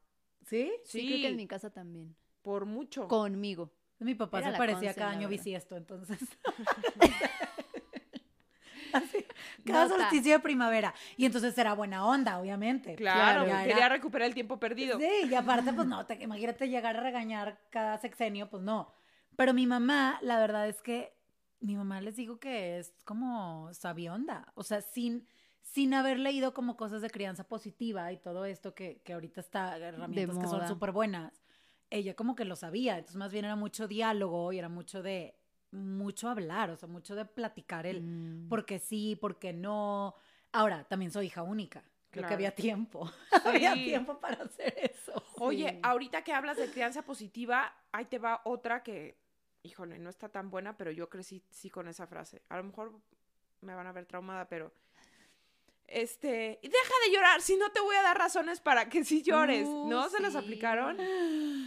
¿Sí? Sí, Sí, creo que en mi casa también. por mucho. Conmigo. Mi papá Era se parecía cada año bisiesto, entonces. Así, cada Nota. solsticio de primavera. Y entonces era buena onda, obviamente. Claro, Ya quería era- recuperar el tiempo perdido. Sí, y aparte, pues no, te, imagínate llegar a regañar cada sexenio, pues no. Pero mi mamá, la verdad es que mi mamá les digo que es como sabionda. O sea, sin, sin haber leído como cosas de crianza positiva y todo esto que, que ahorita está, herramientas que son súper buenas. Ella como que lo sabía. Entonces, más bien era mucho diálogo y era mucho de, mucho hablar, o sea, mucho de platicar el Mm. porque sí, porque no. Ahora, también soy hija única. Creo Claro. que había tiempo. había tiempo para hacer eso. Oye, Sí. ahorita que hablas de crianza positiva, ahí te va otra que, híjole, no está tan buena, pero yo crecí sí con esa frase. A lo mejor me van a ver traumada, pero este, deja de llorar, si no te voy a dar razones para que sí llores, Uh, ¿no? ¿Se los sí. aplicaron?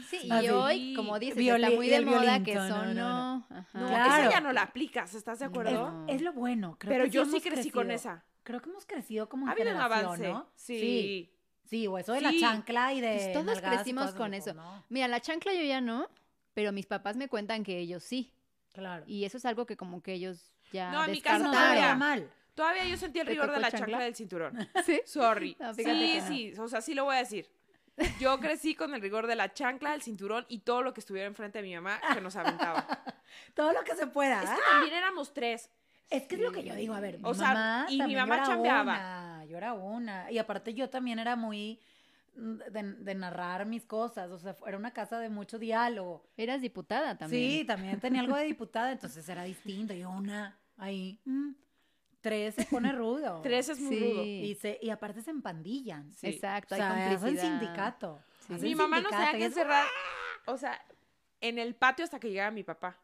Sí, y hoy, como dices, Violi- está muy de moda que violín, no, son, no, no. Ajá. No, Claro. esa ya no la aplicas, ¿estás de acuerdo? No. Es, es lo bueno. Creo Pero que yo sí crecí con esa. Creo que hemos crecido como en Ha habido un generación, avance. ¿no? Sí. sí. Sí, o eso de la chancla y de Pues todos crecimos con eso. no. Mira, la chancla yo ya no, pero mis papás me cuentan que ellos sí. Claro. Y eso es algo que como que ellos ya No, en mi casa no todavía. mal. Todavía yo sentí el ¿Te rigor de la chancla? chancla del cinturón. ¿Sí? Sorry. No, sí, no. sí, o sea, sí lo voy a decir. Yo crecí con el rigor de la chancla, del cinturón y todo lo que estuviera enfrente de mi mamá que nos aventaba. Todo lo que se pueda. Es que también éramos tres. Es que es lo que yo digo, a ver, mi O sea, mamá y mi mamá yo era chambeaba. una, yo era una, y aparte yo también era muy de, de narrar mis cosas, o sea, era una casa de mucho diálogo. Eras diputada también. Sí, también tenía algo de diputada, entonces era distinto, yo una, ahí, mm, tres se pone rudo. Tres es muy Sí. rudo. Y, se, y aparte se empandillan. Sí. Exacto, O hay sea, hacen complicidad. sindicato. Sí. hacen Mi mamá no se deja encerrar, o sea, en el patio hasta que llegaba mi papá.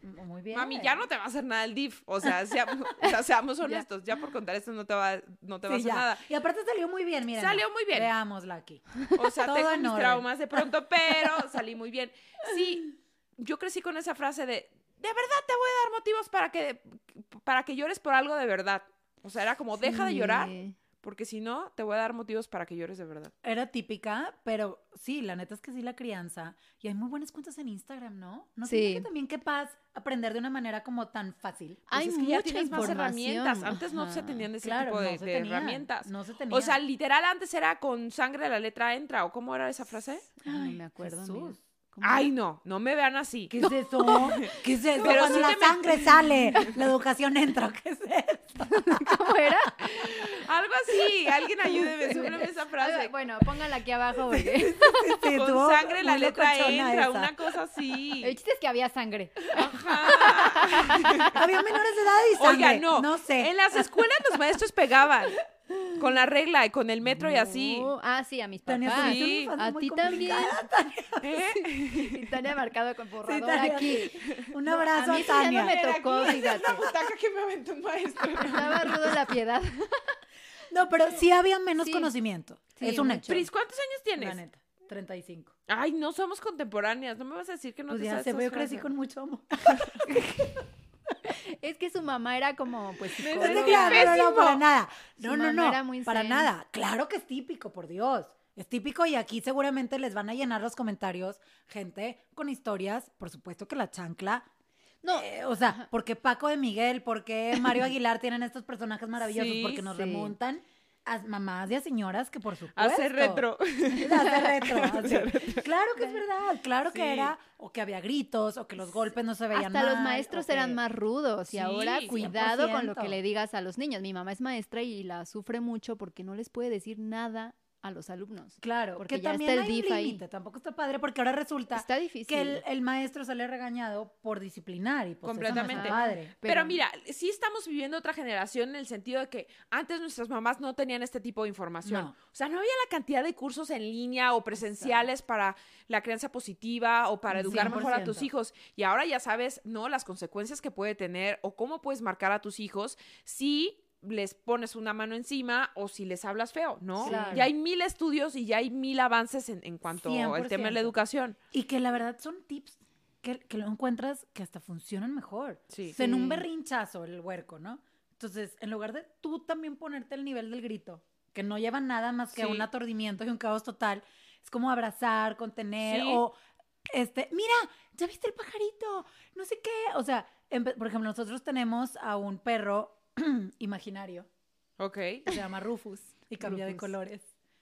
Muy bien. Mami, ya no te va a hacer nada el DIF. O sea, seamos, o sea, seamos honestos. ya. por contar esto no te va, no te va a hacer nada. Y aparte salió muy bien, mira. Salió muy bien. Veámosla aquí. O sea, tengo mis traumas de pronto, pero salí muy bien. Sí, yo crecí con esa frase de, de verdad te voy a dar motivos para que, para que llores por algo de verdad. O sea, era como, deja de llorar porque si no, te voy a dar motivos para que llores de verdad. Era típica, pero sí, la neta es que sí la crianza. Y hay muy buenas cuentas en Instagram, ¿no? No sé que también qué paz aprender de una manera como tan fácil. Pues hay es que ya tienes más herramientas. Antes no se tenían ese tipo de, herramientas. No se tenía. O sea, literal, antes era con sangre la letra entra, ¿o cómo era esa frase? Ay, no me acuerdo. Ay, no, no me vean así. ¿Qué es eso? ¿Qué es eso? Pero Cuando la sangre sale, la educación entra. ¿Qué es eso? ¿Cómo era? Algo así. Alguien ayúdeme, súbeme esa frase. Bueno, póngala aquí abajo. Porque... Con sangre la letra entra, una cosa así. El chiste es que había sangre. Ajá. había menores de edad y sangre. Oiga, no. No sé. En las escuelas los maestros pegaban. Con la regla y con el metro y así. Ah, sí, a mis papás. sí. A ti también. ¿Eh? Y Tania marcado con borrador aquí. Un abrazo a, mí a Tania. no me tocó, fíjate. la butaca que me aventó un maestro. Estaba rudo la piedad. No, pero sí había menos conocimiento. es un hecho. Pris, ¿cuántos años tienes? La neta, 35. Ay, no somos contemporáneas. No me vas a decir que no pues te ya se ve, yo crecí con mucho amor. es que su mamá era como, pues, no, no, para nada. No, no, no, para nada. Claro que es típico, por Dios. Es típico y aquí seguramente les van a llenar los comentarios gente con historias, por supuesto que la chancla. No, eh, o sea, porque Paco de Miguel, porque Mario Aguilar tienen estos personajes maravillosos, porque nos remontan a mamás y a señoras que por supuesto. Hace retro. Hace retro. Claro que es verdad, claro que era, o que había gritos, o que los golpes no se veían Hasta los maestros eran más rudos y ahora cuidado con lo que le digas a los niños. Mi mamá es maestra y la sufre mucho porque no les puede decir nada a los alumnos. Claro, porque ya también está el DIF ahí. Tampoco está padre porque ahora resulta está difícil. que el, maestro sale regañado por disciplinar y pues Completamente. padre. Pero, mira, sí estamos viviendo otra generación en el sentido de que antes nuestras mamás no tenían este tipo de información. O sea, no había la cantidad de cursos en línea o presenciales para la crianza positiva o para educar mejor a tus hijos. Y ahora ya sabes, ¿no? Las consecuencias que puede tener o cómo puedes marcar a tus hijos si les pones una mano encima o si les hablas feo, ¿no? Ya hay mil estudios y ya hay mil avances en, cuanto al tema de la educación. Y que la verdad son tips que, lo encuentras que hasta funcionan mejor. Sí. en un berrinchazo el huerco, ¿no? Entonces, en lugar de tú también ponerte el nivel del grito, que no lleva nada más que un aturdimiento y un caos total, es como abrazar, contener o este, mira, ¿ya viste el pajarito? No sé qué. O sea, por ejemplo, nosotros tenemos a un perro imaginario. Ok. Se llama Rufus y cambia de colores.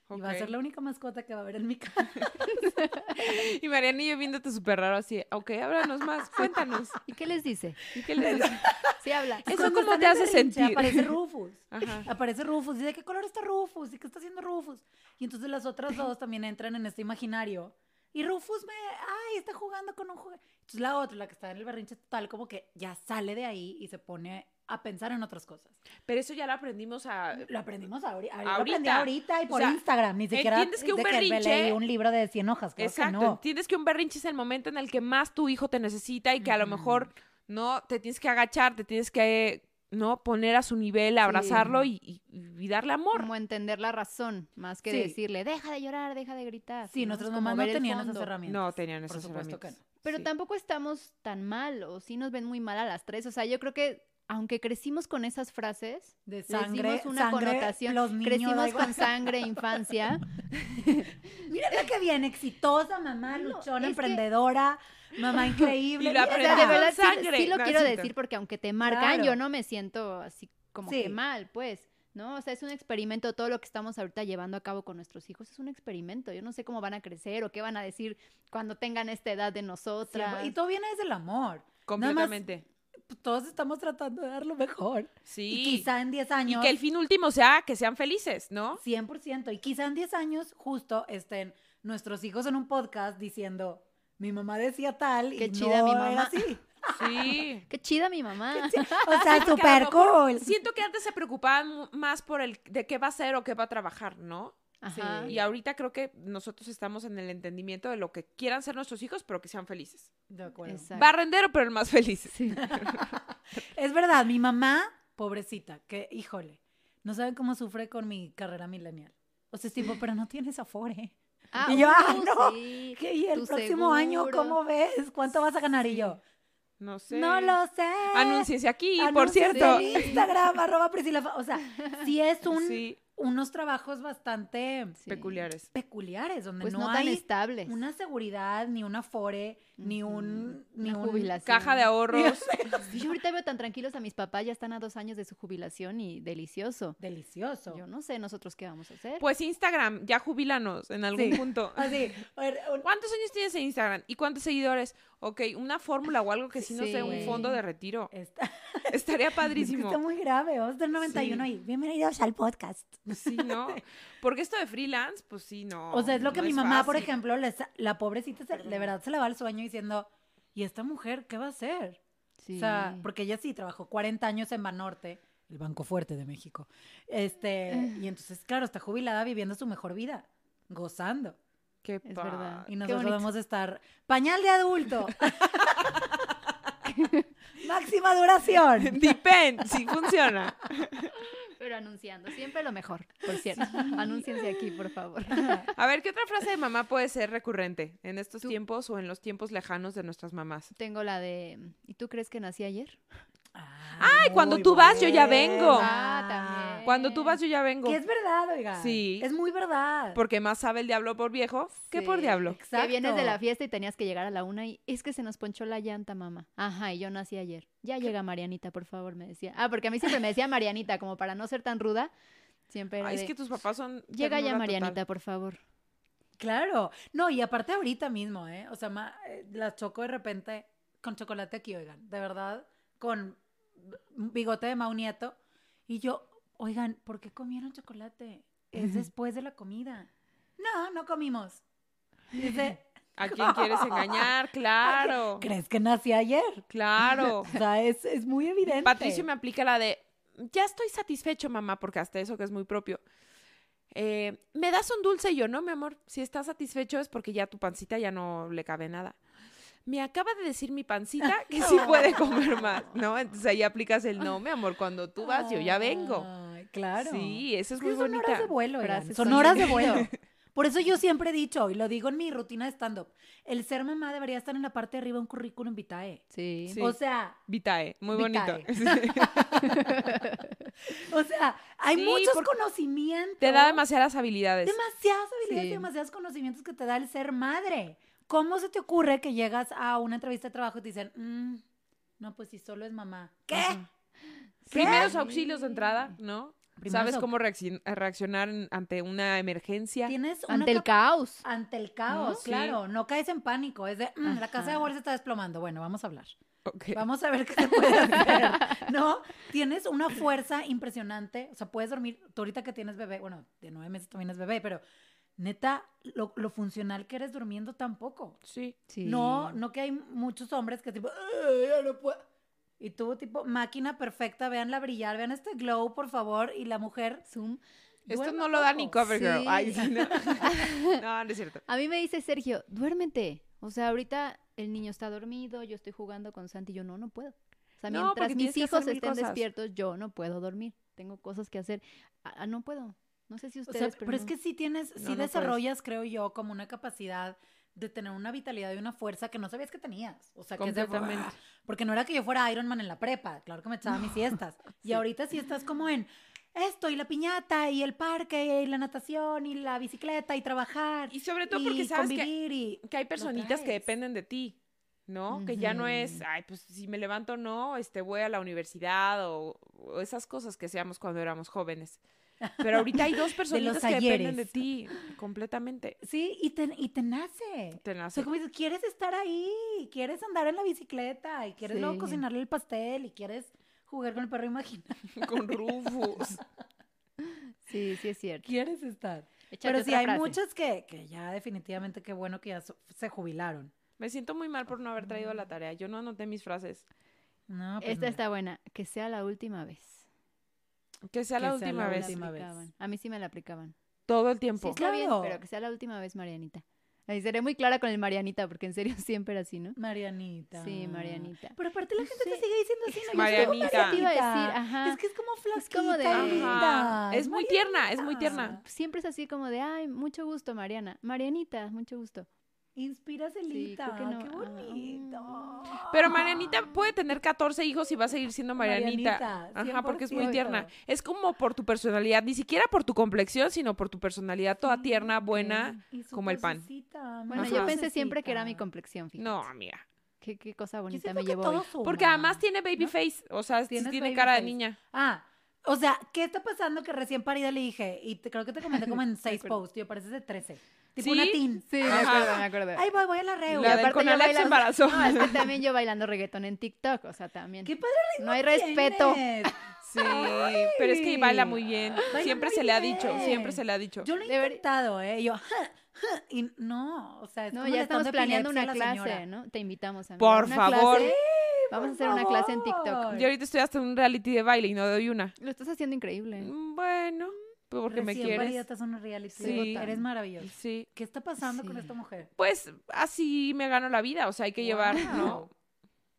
Y va a ser la única mascota que va a haber en mi casa. y Mariana y yo viéndote súper raro así. Ok, háblanos más, cuéntanos. ¿Y qué les dice? ¿Y qué les dice? Sí habla. ¿Eso cómo te hace sentir? Aparece Rufus. Ajá. Aparece Rufus. ¿Y de qué color está Rufus? ¿Y qué está haciendo Rufus? Y entonces las otras dos también entran en este imaginario. Y Rufus me, ay, está jugando con un juguete. Entonces la otra, la que está en el berrinche total, como que ya sale de ahí y se pone a pensar en otras cosas. Pero eso ya lo aprendimos a... Lo aprendimos ahorita. Lo aprendí ahorita y por Instagram. Ni siquiera entiendes que un berrinche... un libro de 100 hojas. exacto. Que Entiendes que un berrinche es el momento en el que más tu hijo te necesita y que a lo mejor no te tienes que agachar, te tienes que no poner a su nivel, abrazarlo y, darle amor. Como entender la razón, más que decirle, deja de llorar, deja de gritar. Sí, nuestros mamás no tenían esas herramientas. No tenían esas herramientas. Pero tampoco estamos tan mal, o sí nos ven muy mal a las tres. O sea, yo creo que aunque crecimos con esas frases, de sangre, una connotación, los crecimos con sangre, infancia. Mira qué bien, exitosa, mamá, luchona, emprendedora, mamá increíble. Y la de verdad, sangre. Sí, lo quiero decir porque aunque te marcan, yo no me siento así como que mal, pues. ¿no? O sea, es un experimento, todo lo que estamos ahorita llevando a cabo con nuestros hijos es un experimento. Yo no sé cómo van a crecer o qué van a decir cuando tengan esta edad de nosotras. y todo viene desde el amor. Completamente. Pues, todos estamos tratando de dar lo mejor. Sí. Y quizá en 10 años. Y que el fin último sea que sean felices, ¿no? 100%. Y quizá en 10 años justo estén nuestros hijos en un podcast diciendo, mi mamá decía tal Qué y chida no mi mamá. Sí. Qué chida mi mamá. O sea, súper cool. Siento que antes se preocupaban más por el de qué va a ser o qué va a trabajar, ¿no? Ajá. Y ahorita creo que nosotros estamos en el entendimiento de lo que quieran ser nuestros hijos, pero que sean felices. De acuerdo. Exacto. Barrendero, pero el más feliz. Sí. Es verdad, mi mamá, pobrecita, que, híjole, no saben cómo sufre con mi carrera millennial. O sea, es tipo, pero no tienes afore. Ah, Y yo, ah, uh, no, sí. ¿Qué? ¿Y el próximo año cómo ves? ¿Cuánto vas a ganar? Y yo, No sé. no lo sé. Anúnciese aquí, por Anúnciese cierto. en Instagram, arroba Priscila. Fa- O sea, sí es un, Sí, unos trabajos bastante Sí. peculiares. peculiares, donde Pues no, no, tan hay estables. una seguridad, ni un afore, ni un... Ni Una un- jubilación. Caja de ahorros. Sí, yo ahorita veo tan tranquilos a mis papás, ya están a dos años de su jubilación y delicioso. Delicioso. Yo no sé nosotros qué vamos a hacer. Pues Instagram, ya jubílanos en algún Sí. punto. Así, a ver, un- ¿Cuántos años tienes en Instagram? ¿Y cuántos seguidores? Ok, una fórmula o algo que sí, no sé, un fondo de retiro. está, Estaría es que padrísimo. está muy grave. Vamos a tener 91 Sí. ahí. Bienvenidos al podcast. Sí, ¿no? Porque esto de freelance, pues sí, no. O sea, es lo que no mi mamá, por ejemplo, les- la pobrecita, se- de verdad se le va el sueño diciendo, ¿y esta mujer qué va a hacer? Sí. O sea, porque ella sí trabajó 40 años en Banorte, el Banco Fuerte de México. Este, y entonces, claro, está jubilada viviendo su mejor vida, gozando. Qué Es padre. verdad. Y nosotros vamos a estar pañal de adulto. Máxima duración. Depende, sí funciona. Pero anunciando, siempre lo mejor, por cierto. Anúnciense aquí, por favor. A ver, ¿qué otra frase de mamá puede ser recurrente en estos Tú- tiempos o en los tiempos lejanos de nuestras mamás? Tengo la de, ¿y tú crees que nací ayer? Ay, cuando tú vas, yo ya vengo. Ah, también. Cuando tú vas, yo ya vengo. Que es verdad, oiga. Sí. Es muy verdad. Porque más sabe el diablo por viejo que por diablo. Exacto. Que vienes de la fiesta y tenías que llegar a la una y es que se nos ponchó la llanta, mamá. Ajá, y yo nací ayer. Ya llega Marianita, por favor, me decía. Ah, porque a mí siempre me decía Marianita, como para no ser tan ruda. Siempre Ay, es que tus papás son. Llega ya Marianita, total. por favor. Claro. No, y aparte ahorita mismo, ¿eh? O sea, ma- eh, la choco de repente con chocolate aquí, oigan. De verdad, con bigote de Mau Nieto. Y yo, oigan, ¿por qué comieron chocolate? Es después de la comida. No, no comimos. Dice, ¿A quién quieres engañar? Claro. ¿crees que nací ayer? Claro. O sea, es, es muy evidente. Patricio me aplica la de, ya estoy satisfecho, mamá, porque hasta eso que es muy propio. Eh, ¿Me das un dulce? Y yo, no, mi amor, si estás satisfecho es porque ya tu pancita ya no le cabe nada. Me acaba de decir mi pancita que sí puede comer más, ¿no? Entonces ahí aplicas el no, mi amor, cuando tú vas, yo ya vengo. Ay, claro. Sí, esa es Es que muy son bonita. horas de vuelo, Son horas de vuelo. Por eso yo siempre he dicho, y lo digo en mi rutina de stand-up, el ser mamá debería estar en la parte de arriba de un currículum vitae. Sí. Sí. O sea, Vitae, muy Vitae. bonito. o sea, hay Sí, muchos conocimientos. Te da demasiadas habilidades. demasiadas habilidades y demasiados conocimientos que te da el ser madre. ¿Cómo se te ocurre que llegas a una entrevista de trabajo y te dicen, "Mm, no, pues si solo es mamá? ¿Qué? Primeros auxilios de entrada, ¿no? Primeros Sabes cómo reacci- reaccionar ante una emergencia. Tienes una Ante el caos. Ante el caos, claro. No caes en pánico. Es de, "Mm, la casa de bolsa está desplomando. Bueno, vamos a hablar. Vamos a ver qué se puede hacer. ¿No? Tienes una fuerza impresionante. O sea, puedes dormir. Tú ahorita que tienes bebé, bueno, de nueve meses también es bebé, pero neta, lo, lo funcional que eres durmiendo tampoco. Sí. Sí. No, no que hay muchos hombres que tipo, "Ay, ya no puedo. Y tú, tipo, máquina perfecta, véanla brillar, vean este glow, por favor. Y la mujer. Zoom. Esto no lo da ni. Covergirl. Sí. Ay, sí, no. no, no es cierto. A mí me dice Sergio, duérmete. O sea, ahorita el niño está dormido, yo estoy jugando con Santi, yo no, no puedo. O sea, No, mientras mis hijos estén cosas. despiertos, yo no puedo dormir. Tengo cosas que hacer. Ah, ah, no puedo. No sé si O ustedes, sea, pero, es no. que sí tienes, No, sí no puedes. desarrollas, creo yo, como una capacidad de tener una vitalidad y una fuerza que no sabías que tenías. O sea, que es de. Porque no era que yo fuera Iron Man en la prepa, claro que me echaba mis siestas. Y ahorita sí estás como en esto, y la piñata, y el parque, y la natación, y la bicicleta, y trabajar. Y sobre todo y porque sabes que, y... que hay personitas que dependen de ti, ¿no? Que ya no es, ay, pues si me levanto o no, este, voy a la universidad o, o esas cosas que hacíamos cuando éramos jóvenes. Pero ahorita hay dos personitas que dependen de ti completamente. Sí, y te, y te nace. Te O nace. sea, como dices, quieres estar ahí, quieres andar en la bicicleta, y quieres luego cocinarle el pastel, y quieres jugar con el perro imaginario. con Rufus. Sí, sí es cierto. Quieres estar. Échate Pero sí, hay frase. muchas que, que ya definitivamente qué bueno que ya so- se jubilaron. Me siento muy mal por no haber traído la tarea. Yo no anoté mis frases. No, pues Esta mira. está buena. Que sea la última vez. Que sea la Que sea última la vez. última. A mí sí me la aplicaban. Todo el Sí, tiempo. está bien, Claro. pero que sea la última vez, Marianita. Ahí seré muy clara con el Marianita, porque en serio siempre era así, ¿no? Marianita. Sí, Marianita. Pero aparte la gente te Sí. sigue diciendo así, ¿no? Yo Marianita. Te iba a decir, ajá. Es que es como flaquita. Es como de- Ajá. Es muy tierna, es muy tierna. Siempre es así como de, ay, mucho gusto, Mariana. Marianita, mucho gusto. Inspira Celita. no. Qué bonito. Pero Marianita puede tener 14 hijos y va a seguir siendo Marianita. Marianita, Ajá, porque es muy 100%. tierna. Es como por tu personalidad, ni siquiera por tu complexión, sino por tu personalidad toda tierna, buena. Y como el pan. Bueno, Ajá. yo pensé siempre que era mi complexión, fíjate. No, amiga. Qué, qué cosa Yo bonita me que llevó. Porque además tiene baby face, o sea, sí tiene cara de niña. Ah, o sea, ¿qué está pasando que recién parida le dije? Y te- creo que te comenté como en seis posts, tío, pareces de 13. Tipo ¿Sí? una teen. Sí, me acuerdo, me acuerdo. Ay, voy, voy a la reu. La con yo Alex se embarazó. No, es que también yo bailando reggaetón en TikTok, o sea, también. Qué padre No hay respeto. tienes. Sí, pero es que baila muy bien. Baila Siempre muy se le ha dicho, siempre se le ha dicho. Yo lo he Deber- intentado, ¿eh? Yo, ja, ja, y no, o sea, es No, como ya estamos planeando una clase. ¿no? Te invitamos a Por favor. Vamos a hacer una clase en TikTok. Yo ahorita estoy hasta en un reality de baile y no doy una. Lo estás haciendo increíble. Mm, Bueno, porque me Recién quieres. estás en un reality. Sí. Eres maravilloso. Sí. ¿Qué está pasando con esta mujer? Pues así me gano la vida, o sea, hay que llevar, ¿no?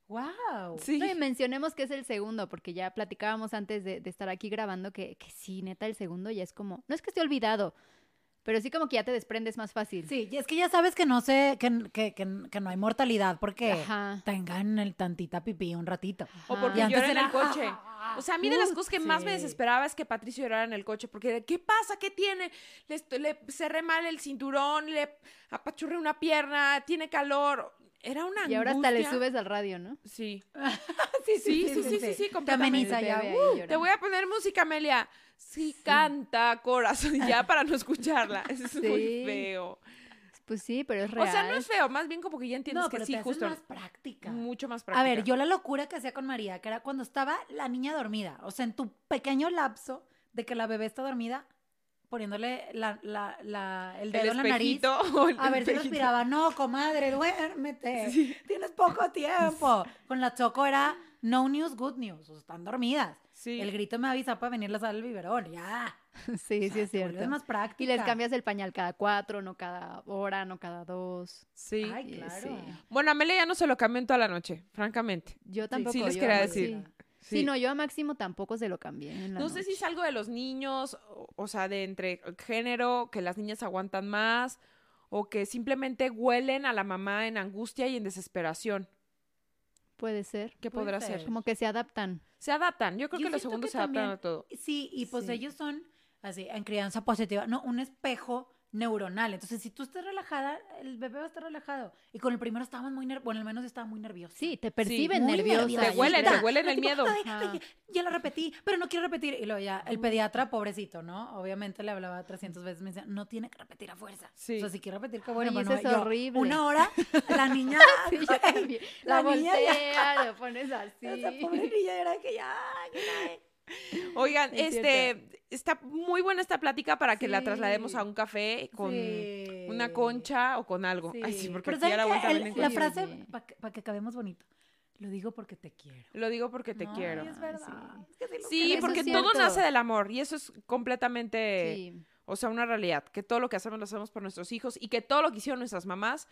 Wow. Sí. No, y mencionemos que es el segundo, porque ya platicábamos antes de, de estar aquí grabando que, que sí, neta, el segundo ya es como, no es que esté olvidado, pero sí como que ya te desprendes más fácil. Sí, y es que ya sabes que no sé, que, que, que, que no hay mortalidad porque Ajá. tengan el tantita pipí un ratito. O porque Y antes llora en el era, coche. O sea, a mí de las Ut, cosas que más me desesperaba es que Patricio llorara en el coche, porque ¿qué pasa? ¿Qué tiene? Le, le cerré mal el cinturón, le apachurré una pierna, tiene calor. Era una Y ahora hasta le angustia. subes al radio, ¿no? Sí. sí, Sí, sí, sí, sí, sí, Te completamente. ahí uh. Te voy a poner música, Amelia. Sí, canta, corazón, ya para no escucharla. Es muy feo. Pues sí, pero es real. O sea, no es feo, más bien como que ya entiendes No, que pero sí, te justo. más práctica. Mucho más A práctica. ver, yo la locura que hacía con María, que era cuando estaba la niña dormida, o sea, en tu pequeño lapso de que la bebé está dormida, poniéndole la, la, la- el el dedo en la nariz. espejito. o el A ver si respiraba. No, comadre, duérmete. Tienes poco tiempo. Con la Choco era no news, good news. O sea, están dormidas. Sí. El grito me avisa para venirlas al biberón. Ya. sí, sí es cierto. más práctica. Y les cambias el pañal cada cuatro, no cada hora, no cada dos. Sí. Ay, claro. sí. Bueno, a Amelia ya no se lo cambió en toda la noche, francamente. Yo tampoco. sí les yo quería decir. Sí. Sí, no, yo a Máximo tampoco se lo cambié. en la No sé si es algo de los niños, o, o sea, de entre género, que las niñas aguantan más, o que simplemente huelen a la mamá en angustia y en desesperación. Puede ser. ¿Qué Puede podrá ser. ser? Como que se adaptan. Se adaptan. Yo creo Yo que los segundos que se adaptan también- a todo. Sí, y pues Sí. ellos son así, en crianza positiva. No, un espejo neuronal. Entonces, si tú estás relajada, el bebé va a estar relajado. Y con el primero estábamos muy nerviosos. Bueno, al menos estaba muy nerviosa. Sí, te perciben muy nerviosa. Te huelen, te huelen el Tipo, miedo. "Ay, ya lo repetí, pero no quiero repetir. Y luego ya, el pediatra, pobrecito, ¿no? Obviamente le hablaba 300 veces, me decía, no tiene que repetir a fuerza. Sí. O sea, si quiere repetir, qué bueno. Ay, eso no, es yo, horrible. Una hora, la niña, Sí. La, la niña ya- voltea, lo pones así. esa pobre niña era que ya, que ya- Oigan, Es este, está muy buena esta plática para que la Sí. traslademos a un café con Sí. una concha o con algo. Ay, sí, Sí. porque Pero El- la frase, para que, acabemos bonito, lo digo porque te quiero. Lo digo porque te quiero. es verdad. sí. Es que sí Sí, porque todo nace del amor y eso es completamente, Sí. o sea, una realidad, que todo lo que hacemos lo hacemos por nuestros hijos y que todo lo que hicieron nuestras mamás,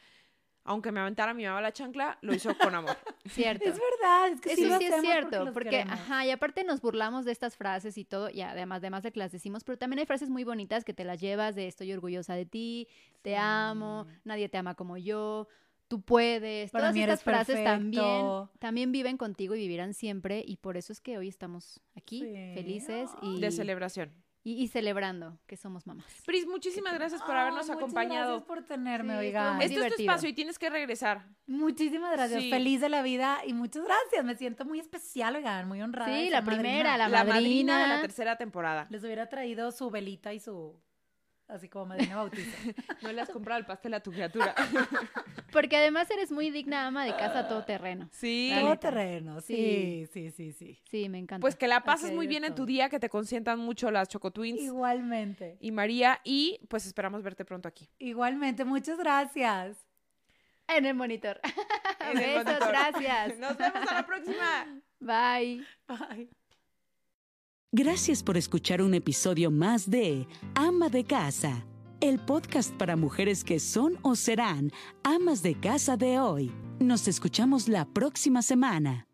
aunque me aventara mi mamá la chancla, lo hizo con amor. Cierto. Es verdad, es que Eso sí, sí, lo es hacemos cierto, porque, queremos. ajá, y aparte nos burlamos de estas frases y todo, y además, además de que las decimos, pero también hay frases muy bonitas que te las llevas de estoy orgullosa de ti, te amo, nadie te ama como yo, tú puedes. Para Todas estas frases también, también viven contigo y vivirán siempre, y por eso es que hoy estamos aquí, Sí. felices y, De celebración. Y, y celebrando que somos mamás. Pris, muchísimas gracias por Ah, habernos muchas acompañado. Gracias por tenerme, Sí, muy Este es tu espacio y tienes que regresar. Muchísimas gracias. Sí. Feliz de la vida y muchas gracias. Me siento muy especial, oigan, muy honrada. Sí, la primera, madrina. la, La madrina de la tercera temporada. Les hubiera traído su velita y su. Así como madrina bautizo. No le has comprado el pastel a tu criatura. Porque además eres muy digna ama de casa todoterreno. Sí. La Todo neta. terreno. Sí, sí, sí, sí. Sí, me encanta. Pues que la pases muy bien en tu día, que te consientan mucho las Choco Twins Igualmente. y María. Y pues esperamos verte pronto aquí. Igualmente, muchas gracias. En el monitor. En el Besos, monitor. gracias. Nos vemos a la próxima. Bye. Bye. Gracias por escuchar un episodio más de Ama de Casa, el podcast para mujeres que son o serán amas de casa de hoy. Nos escuchamos la próxima semana.